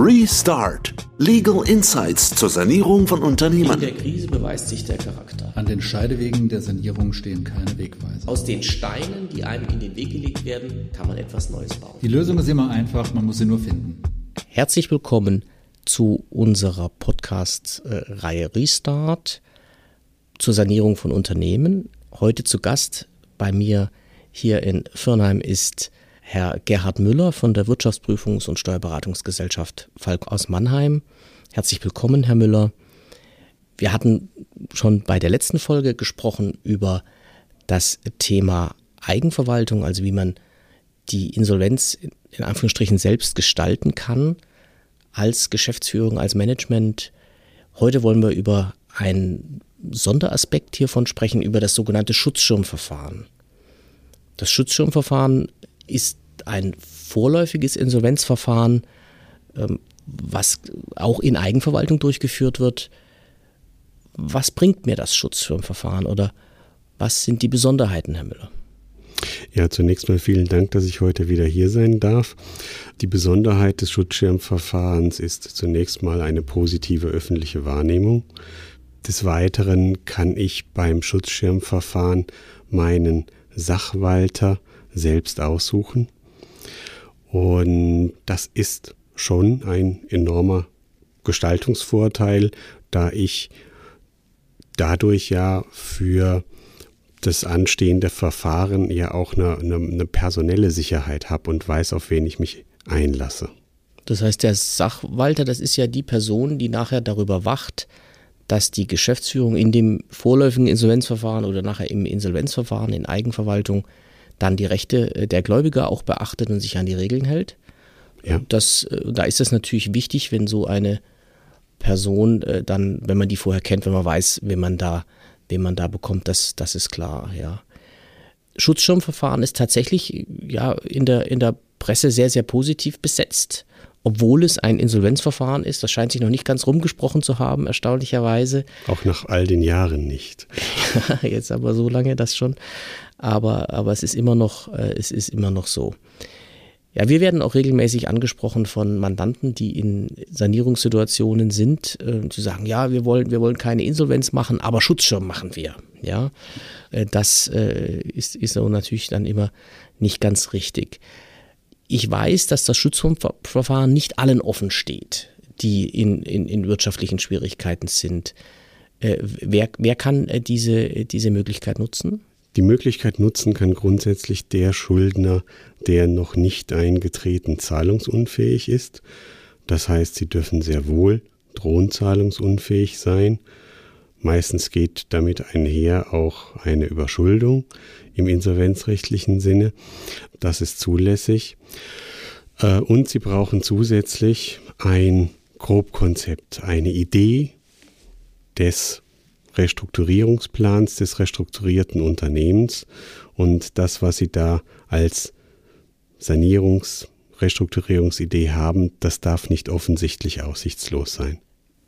Restart. Legal Insights zur Sanierung von Unternehmen. In der Krise beweist sich der Charakter. An den Scheidewegen der Sanierung stehen keine Wegweiser. Aus den Steinen, die einem in den Weg gelegt werden, kann man etwas Neues bauen. Die Lösung ist immer einfach, man muss sie nur finden. Herzlich willkommen zu unserer Podcast-Reihe Restart zur Sanierung von Unternehmen. Heute zu Gast bei mir hier in Firnheim ist Herr Gerhard Müller von der Wirtschaftsprüfungs- und Steuerberatungsgesellschaft Falk aus Mannheim. Herzlich willkommen, Herr Müller. Wir hatten schon bei der letzten Folge gesprochen über das Thema Eigenverwaltung, also wie man die Insolvenz in Anführungsstrichen selbst gestalten kann als Geschäftsführung, als Management. Heute wollen wir über einen Sonderaspekt hiervon sprechen, über das sogenannte Schutzschirmverfahren. Das Schutzschirmverfahren ist ein vorläufiges Insolvenzverfahren, ähm, was auch in Eigenverwaltung durchgeführt wird. Was bringt mir das Schutzschirmverfahren oder was sind die Besonderheiten, Herr Müller? Ja, zunächst mal vielen Dank, dass ich heute wieder hier sein darf. Die Besonderheit des Schutzschirmverfahrens ist zunächst mal eine positive öffentliche Wahrnehmung. Des Weiteren kann ich beim Schutzschirmverfahren meinen Sachwalter selbst aussuchen. Und das ist schon ein enormer Gestaltungsvorteil, da ich dadurch ja für das anstehende Verfahren ja auch eine, eine, eine personelle Sicherheit habe und weiß, auf wen ich mich einlasse. Das heißt, der Sachwalter, das ist ja die Person, die nachher darüber wacht, dass die Geschäftsführung in dem vorläufigen Insolvenzverfahren oder nachher im Insolvenzverfahren in Eigenverwaltung dann die Rechte äh, der Gläubiger auch beachtet und sich an die Regeln hält. Ja. Das, äh, da ist es natürlich wichtig, wenn so eine Person äh, dann, wenn man die vorher kennt, wenn man weiß, wen man da, wen man da bekommt, das, das ist klar, ja. Schutzschirmverfahren ist tatsächlich ja in der, in der Presse sehr, sehr positiv besetzt, obwohl es ein Insolvenzverfahren ist. Das scheint sich noch nicht ganz rumgesprochen zu haben, erstaunlicherweise. Auch nach all den Jahren nicht. Jetzt aber so lange das schon aber, aber es ist immer noch, äh, es ist immer noch so. Ja, wir werden auch regelmäßig angesprochen von Mandanten, die in Sanierungssituationen sind, äh, zu sagen, ja, wir wollen, wir wollen keine Insolvenz machen, aber Schutzschirm machen wir. Ja, äh, das äh, ist, ist natürlich dann immer nicht ganz richtig. Ich weiß, dass das Schutzschirmverfahren nicht allen offen steht, die in, in, in wirtschaftlichen Schwierigkeiten sind. Äh, wer, wer kann äh, diese, diese Möglichkeit nutzen? Die Möglichkeit nutzen kann grundsätzlich der Schuldner, der noch nicht eingetreten zahlungsunfähig ist. Das heißt, sie dürfen sehr wohl drohen zahlungsunfähig sein. Meistens geht damit einher auch eine Überschuldung im insolvenzrechtlichen Sinne. Das ist zulässig. Äh, und sie brauchen zusätzlich ein Grobkonzept, eine Idee des Restrukturierungsplans des restrukturierten Unternehmens und das, was Sie da als Sanierungs-, Restrukturierungsidee haben, das darf nicht offensichtlich aussichtslos sein.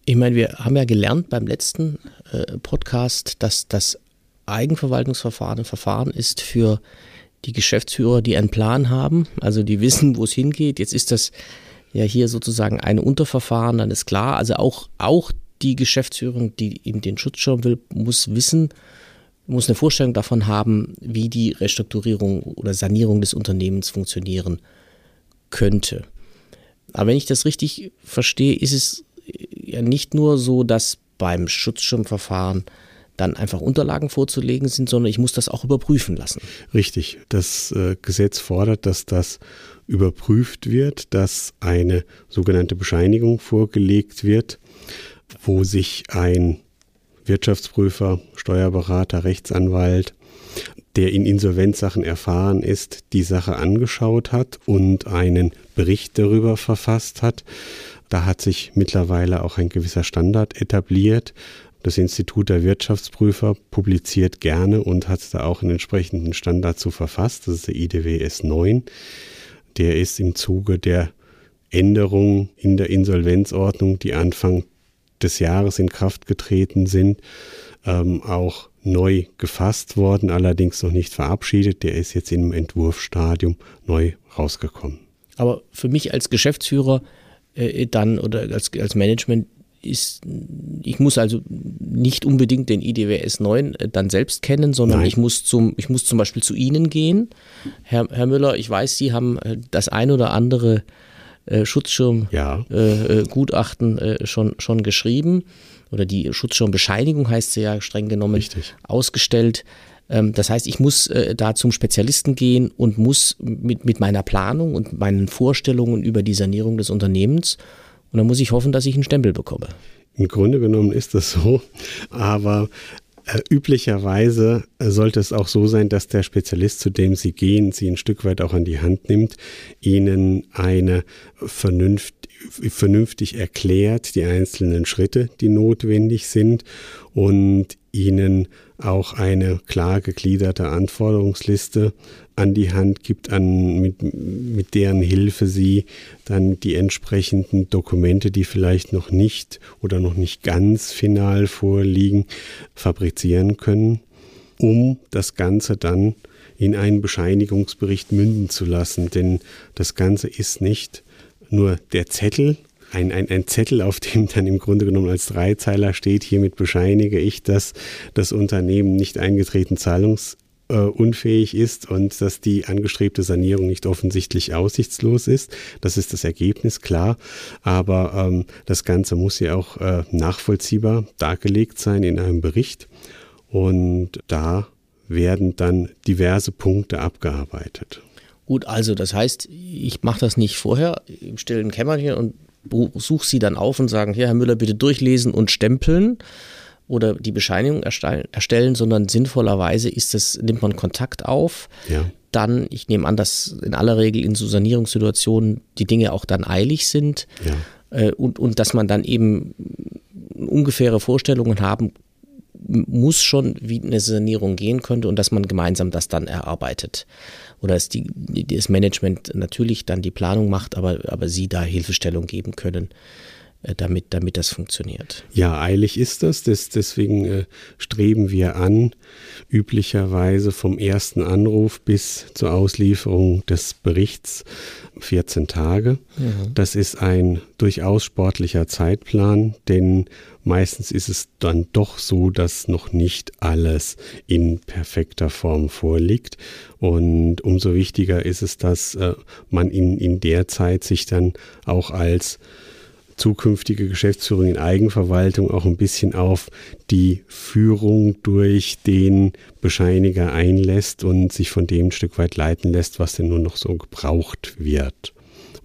Ich meine, wir haben ja gelernt beim letzten äh, Podcast, dass das Eigenverwaltungsverfahren ein Verfahren ist für die Geschäftsführer, die einen Plan haben, also die wissen, wo es hingeht. Jetzt ist das ja hier sozusagen ein Unterverfahren, dann ist klar, also auch, auch die Geschäftsführung, die eben den Schutzschirm will, muss wissen, muss eine Vorstellung davon haben, wie die Restrukturierung oder Sanierung des Unternehmens funktionieren könnte. Aber wenn ich das richtig verstehe, ist es ja nicht nur so, dass beim Schutzschirmverfahren dann einfach Unterlagen vorzulegen sind, sondern ich muss das auch überprüfen lassen. Richtig. Das äh, Gesetz fordert, dass das überprüft wird, dass eine sogenannte Bescheinigung vorgelegt wird, wo sich ein Wirtschaftsprüfer, Steuerberater, Rechtsanwalt, der in Insolvenzsachen erfahren ist, die Sache angeschaut hat und einen Bericht darüber verfasst hat. Da hat sich mittlerweile auch ein gewisser Standard etabliert. Das Institut der Wirtschaftsprüfer publiziert gerne und hat da auch einen entsprechenden Standard zu verfasst. Das ist der IDWS 9. Der ist im Zuge der Änderung in der Insolvenzordnung, die Anfang des Jahres in Kraft getreten sind, ähm, auch neu gefasst worden, allerdings noch nicht verabschiedet. Der ist jetzt im Entwurfsstadium neu rausgekommen. Aber für mich als Geschäftsführer äh, dann oder als, als Management ist, ich muss also nicht unbedingt den IDWS 9 äh, dann selbst kennen, sondern ich muss zum, ich muss zum Beispiel zu Ihnen gehen. Herr, Herr Müller, ich weiß, Sie haben äh, das ein oder andere äh, Schutzschirmgutachten ja. äh, äh, schon, schon geschrieben oder die Schutzschirmbescheinigung heißt sie ja streng genommen Richtig. ausgestellt. Ähm, das heißt, ich muss äh, da zum Spezialisten gehen und muss mit, mit meiner Planung und meinen Vorstellungen über die Sanierung des Unternehmens und dann muss ich hoffen, dass ich einen Stempel bekomme. Im Grunde genommen ist das so, aber äh, üblicherweise äh, sollte es auch so sein, dass der Spezialist, zu dem Sie gehen, Sie ein Stück weit auch an die Hand nimmt, Ihnen eine vernünft, vernünftig erklärt, die einzelnen Schritte, die notwendig sind und Ihnen auch eine klar gegliederte Anforderungsliste an die Hand gibt, an, mit, mit deren Hilfe Sie dann die entsprechenden Dokumente, die vielleicht noch nicht oder noch nicht ganz final vorliegen, fabrizieren können, um das Ganze dann in einen Bescheinigungsbericht münden zu lassen. Denn das Ganze ist nicht nur der Zettel ein, ein, ein Zettel, auf dem dann im Grunde genommen als Dreizeiler steht, hiermit bescheinige ich, dass das Unternehmen nicht eingetreten zahlungsunfähig ist und dass die angestrebte Sanierung nicht offensichtlich aussichtslos ist. Das ist das Ergebnis, klar. Aber ähm, das Ganze muss ja auch äh, nachvollziehbar dargelegt sein in einem Bericht. Und da werden dann diverse Punkte abgearbeitet. Gut, also das heißt, ich mache das nicht vorher im stillen Kämmerchen und suche sie dann auf und sagen, hier, Herr Müller, bitte durchlesen und stempeln oder die Bescheinigung erstellen, sondern sinnvollerweise ist es, nimmt man Kontakt auf. Ja. Dann, ich nehme an, dass in aller Regel in so Sanierungssituationen die Dinge auch dann eilig sind ja. äh, und, und dass man dann eben ungefähre Vorstellungen haben muss schon, wie eine Sanierung gehen könnte und dass man gemeinsam das dann erarbeitet oder dass die, das Management natürlich dann die Planung macht, aber, aber sie da Hilfestellung geben können, damit, damit das funktioniert. Ja, eilig ist das. das deswegen äh, streben wir an, üblicherweise vom ersten Anruf bis zur Auslieferung des Berichts 14 Tage. Mhm. Das ist ein durchaus sportlicher Zeitplan, denn meistens ist es dann doch so, dass noch nicht alles in perfekter Form vorliegt. Und umso wichtiger ist es, dass äh, man in, in der Zeit sich dann auch als zukünftige Geschäftsführung in Eigenverwaltung auch ein bisschen auf die Führung durch den Bescheiniger einlässt und sich von dem ein Stück weit leiten lässt, was denn nur noch so gebraucht wird.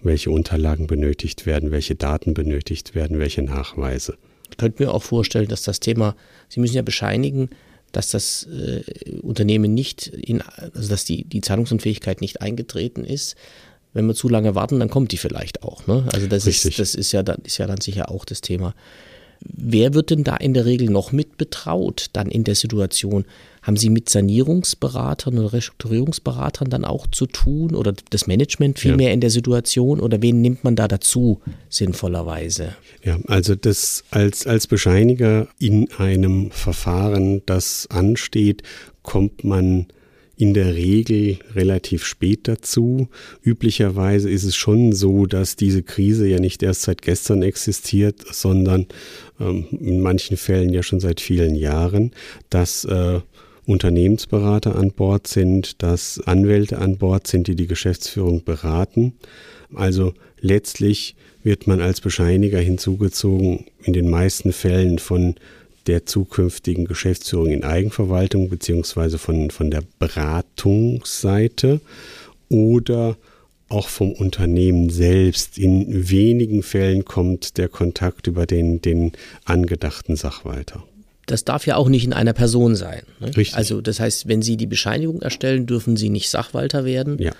Welche Unterlagen benötigt werden, welche Daten benötigt werden, welche Nachweise. Ich könnte mir auch vorstellen, dass das Thema, Sie müssen ja bescheinigen, dass das äh, Unternehmen nicht in, also dass die, die Zahlungsunfähigkeit nicht eingetreten ist wenn wir zu lange warten, dann kommt die vielleicht auch. Ne? Also das ist, das ist ja dann, ist ja dann sicher auch das Thema. Wer wird denn da in der Regel noch mit betraut dann in der Situation? Haben Sie mit Sanierungsberatern oder Restrukturierungsberatern dann auch zu tun oder das Management vielmehr ja. in der Situation oder wen nimmt man da dazu sinnvollerweise? Ja, also das als, als Bescheiniger in einem Verfahren, das ansteht, kommt man in der Regel relativ spät dazu. Üblicherweise ist es schon so, dass diese Krise ja nicht erst seit gestern existiert, sondern ähm, in manchen Fällen ja schon seit vielen Jahren, dass äh, Unternehmensberater an Bord sind, dass Anwälte an Bord sind, die die Geschäftsführung beraten. Also letztlich wird man als Bescheiniger hinzugezogen in den meisten Fällen von der zukünftigen Geschäftsführung in Eigenverwaltung beziehungsweise von, von der Beratungsseite oder auch vom Unternehmen selbst. In wenigen Fällen kommt der Kontakt über den, den angedachten Sachwalter. Das darf ja auch nicht in einer Person sein. Ne? Richtig. Also das heißt, wenn Sie die Bescheinigung erstellen, dürfen Sie nicht Sachwalter werden. Ja.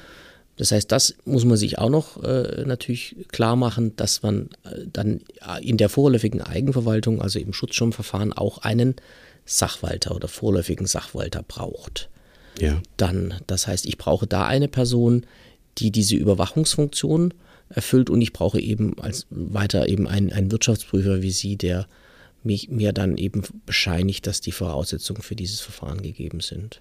Das heißt, das muss man sich auch noch äh, natürlich klar machen, dass man äh, dann in der vorläufigen Eigenverwaltung, also im Schutzschirmverfahren, auch einen Sachwalter oder vorläufigen Sachwalter braucht. Ja. Dann, das heißt, ich brauche da eine Person, die diese Überwachungsfunktion erfüllt und ich brauche eben als weiter eben einen, einen Wirtschaftsprüfer wie Sie, der mich, mir dann eben bescheinigt, dass die Voraussetzungen für dieses Verfahren gegeben sind.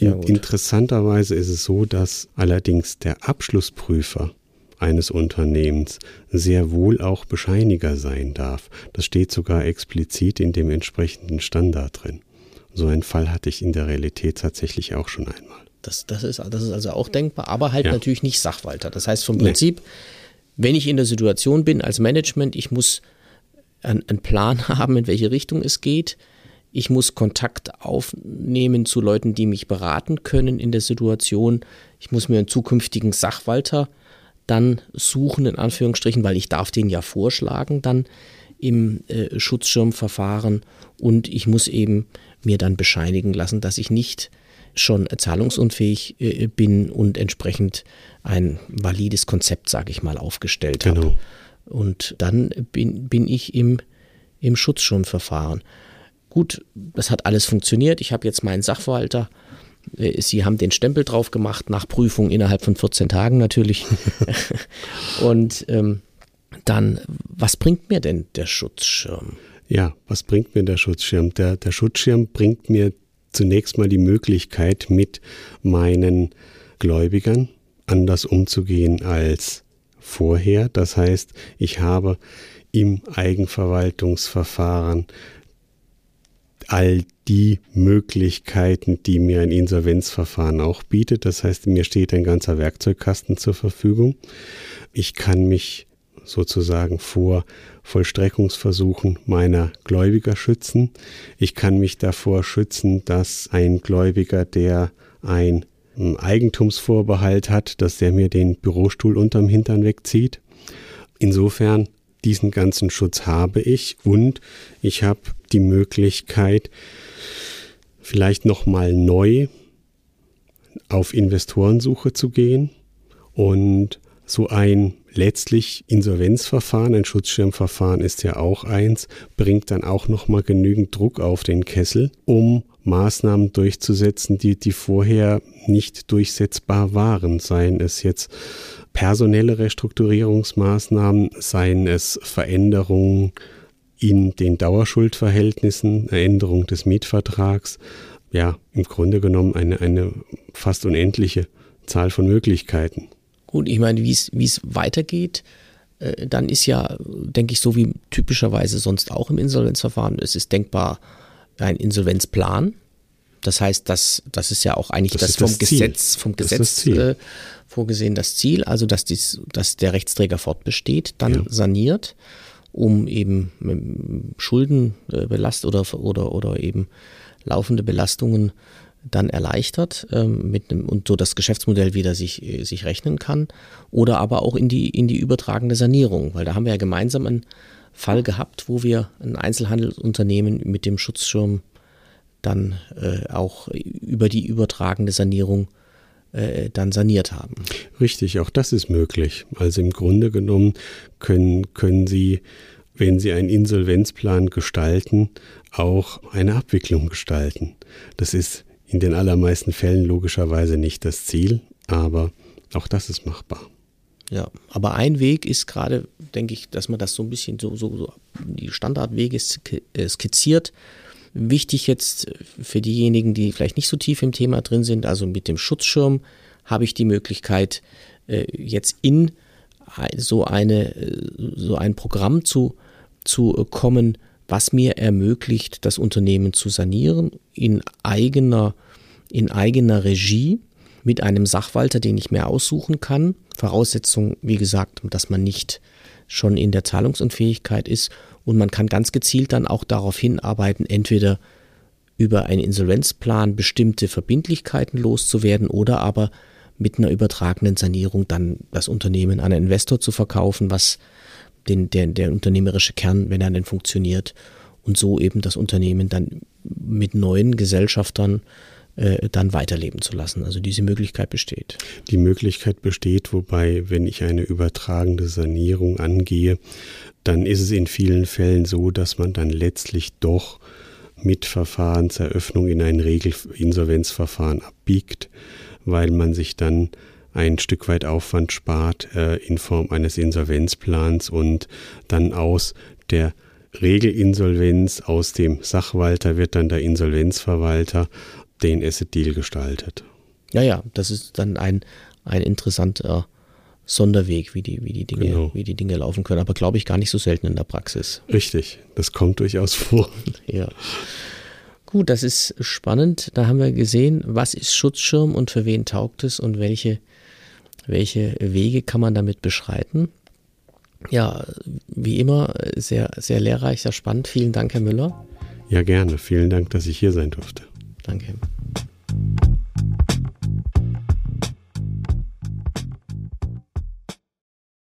Interessanterweise ist es so, dass allerdings der Abschlussprüfer eines Unternehmens sehr wohl auch Bescheiniger sein darf. Das steht sogar explizit in dem entsprechenden Standard drin. So einen Fall hatte ich in der Realität tatsächlich auch schon einmal. Das, das, ist, das ist also auch denkbar, aber halt ja. natürlich nicht Sachwalter. Das heißt vom Prinzip, nee. wenn ich in der Situation bin als Management, ich muss einen, einen Plan haben, in welche Richtung es geht. Ich muss Kontakt aufnehmen zu Leuten, die mich beraten können in der Situation. Ich muss mir einen zukünftigen Sachwalter dann suchen, in Anführungsstrichen, weil ich darf den ja vorschlagen dann im äh, Schutzschirmverfahren und ich muss eben mir dann bescheinigen lassen, dass ich nicht schon zahlungsunfähig äh, bin und entsprechend ein valides Konzept, sage ich mal, aufgestellt genau. habe. Und dann bin, bin ich im, im Schutzschirmverfahren. Gut, das hat alles funktioniert. Ich habe jetzt meinen Sachverwalter. Äh, Sie haben den Stempel drauf gemacht, nach Prüfung innerhalb von 14 Tagen natürlich. und ähm, dann, was bringt mir denn der Schutzschirm? Ja, was bringt mir der Schutzschirm? Der, der Schutzschirm bringt mir zunächst mal die Möglichkeit, mit meinen Gläubigern anders umzugehen als vorher. Das heißt, ich habe im Eigenverwaltungsverfahren all die Möglichkeiten, die mir ein Insolvenzverfahren auch bietet. Das heißt, mir steht ein ganzer Werkzeugkasten zur Verfügung. Ich kann mich sozusagen vor Vollstreckungsversuchen meiner Gläubiger schützen. Ich kann mich davor schützen, dass ein Gläubiger, der ein Eigentumsvorbehalt hat, dass der mir den Bürostuhl unterm Hintern wegzieht. Insofern diesen ganzen Schutz habe ich und ich habe die Möglichkeit, vielleicht nochmal neu auf Investorensuche zu gehen und so ein letztlich Insolvenzverfahren, ein Schutzschirmverfahren ist ja auch eins, bringt dann auch nochmal genügend Druck auf den Kessel, um Maßnahmen durchzusetzen, die, die vorher nicht durchsetzbar waren, seien es jetzt personelle Restrukturierungsmaßnahmen, seien es Veränderungen in den Dauerschuldverhältnissen, Änderung des Mietvertrags, ja, im Grunde genommen eine, eine fast unendliche Zahl von Möglichkeiten. Gut, ich meine, wie es weitergeht, äh, dann ist ja, denke ich, so wie typischerweise sonst auch im Insolvenzverfahren, es ist denkbar ein Insolvenzplan. Das heißt, das, das ist ja auch eigentlich das, das vom, das Gesetz, vom Gesetz äh, vorgesehen, das Ziel, also dass, dies, dass der Rechtsträger fortbesteht, dann ja. saniert, um eben Schulden äh, belastet oder, oder, oder eben laufende Belastungen dann erleichtert ähm, mit einem, und so das Geschäftsmodell wieder sich, äh, sich rechnen kann oder aber auch in die, in die übertragende Sanierung, weil da haben wir ja gemeinsam einen Fall gehabt, wo wir ein Einzelhandelsunternehmen mit dem Schutzschirm dann äh, auch über die übertragende Sanierung äh, dann saniert haben. Richtig, auch das ist möglich. Also im Grunde genommen können, können Sie, wenn Sie einen Insolvenzplan gestalten, auch eine Abwicklung gestalten. Das ist in den allermeisten Fällen logischerweise nicht das Ziel, aber auch das ist machbar. Ja, aber ein Weg ist gerade, denke ich, dass man das so ein bisschen so, so, so die Standardwege äh, skizziert. Wichtig jetzt für diejenigen, die vielleicht nicht so tief im Thema drin sind, also mit dem Schutzschirm habe ich die Möglichkeit, äh, jetzt in so eine, äh, so ein Programm zu, zu kommen, was mir ermöglicht, das Unternehmen zu sanieren in eigener, in eigener Regie mit einem Sachwalter, den ich mir aussuchen kann. Voraussetzung, wie gesagt, dass man nicht schon in der Zahlungsunfähigkeit ist und man kann ganz gezielt dann auch darauf hinarbeiten, entweder über einen Insolvenzplan bestimmte Verbindlichkeiten loszuwerden oder aber mit einer übertragenen Sanierung dann das Unternehmen an einen Investor zu verkaufen, was den, der, der unternehmerische Kern, wenn er denn funktioniert, und so eben das Unternehmen dann mit neuen Gesellschaftern äh, dann weiterleben zu lassen. Also diese Möglichkeit besteht. Die Möglichkeit besteht, wobei, wenn ich eine übertragende Sanierung angehe, dann ist es in vielen Fällen so, dass man dann letztlich doch mit Verfahrenseröffnung in ein Regelinsolvenzverfahren abbiegt, weil man sich dann ein Stück weit Aufwand spart äh, in Form eines Insolvenzplans und dann aus der Regelinsolvenz, aus dem Sachwalter wird dann der Insolvenzverwalter den Asset Deal gestaltet. Ja, ja, das ist dann ein, ein interessanter Sonderweg, wie die, wie die Dinge, Genau. wie die Dinge laufen können. Aber glaube ich gar nicht so selten in der Praxis. Richtig, das kommt durchaus vor. Ja. Gut, das ist spannend. Da haben wir gesehen, was ist Schutzschirm und für wen taugt es und welche, welche Wege kann man damit beschreiten. Ja, wie immer, sehr, sehr lehrreich, sehr spannend. Vielen Dank, Herr Müller. Ja, gerne. Vielen Dank, dass ich hier sein durfte. Danke.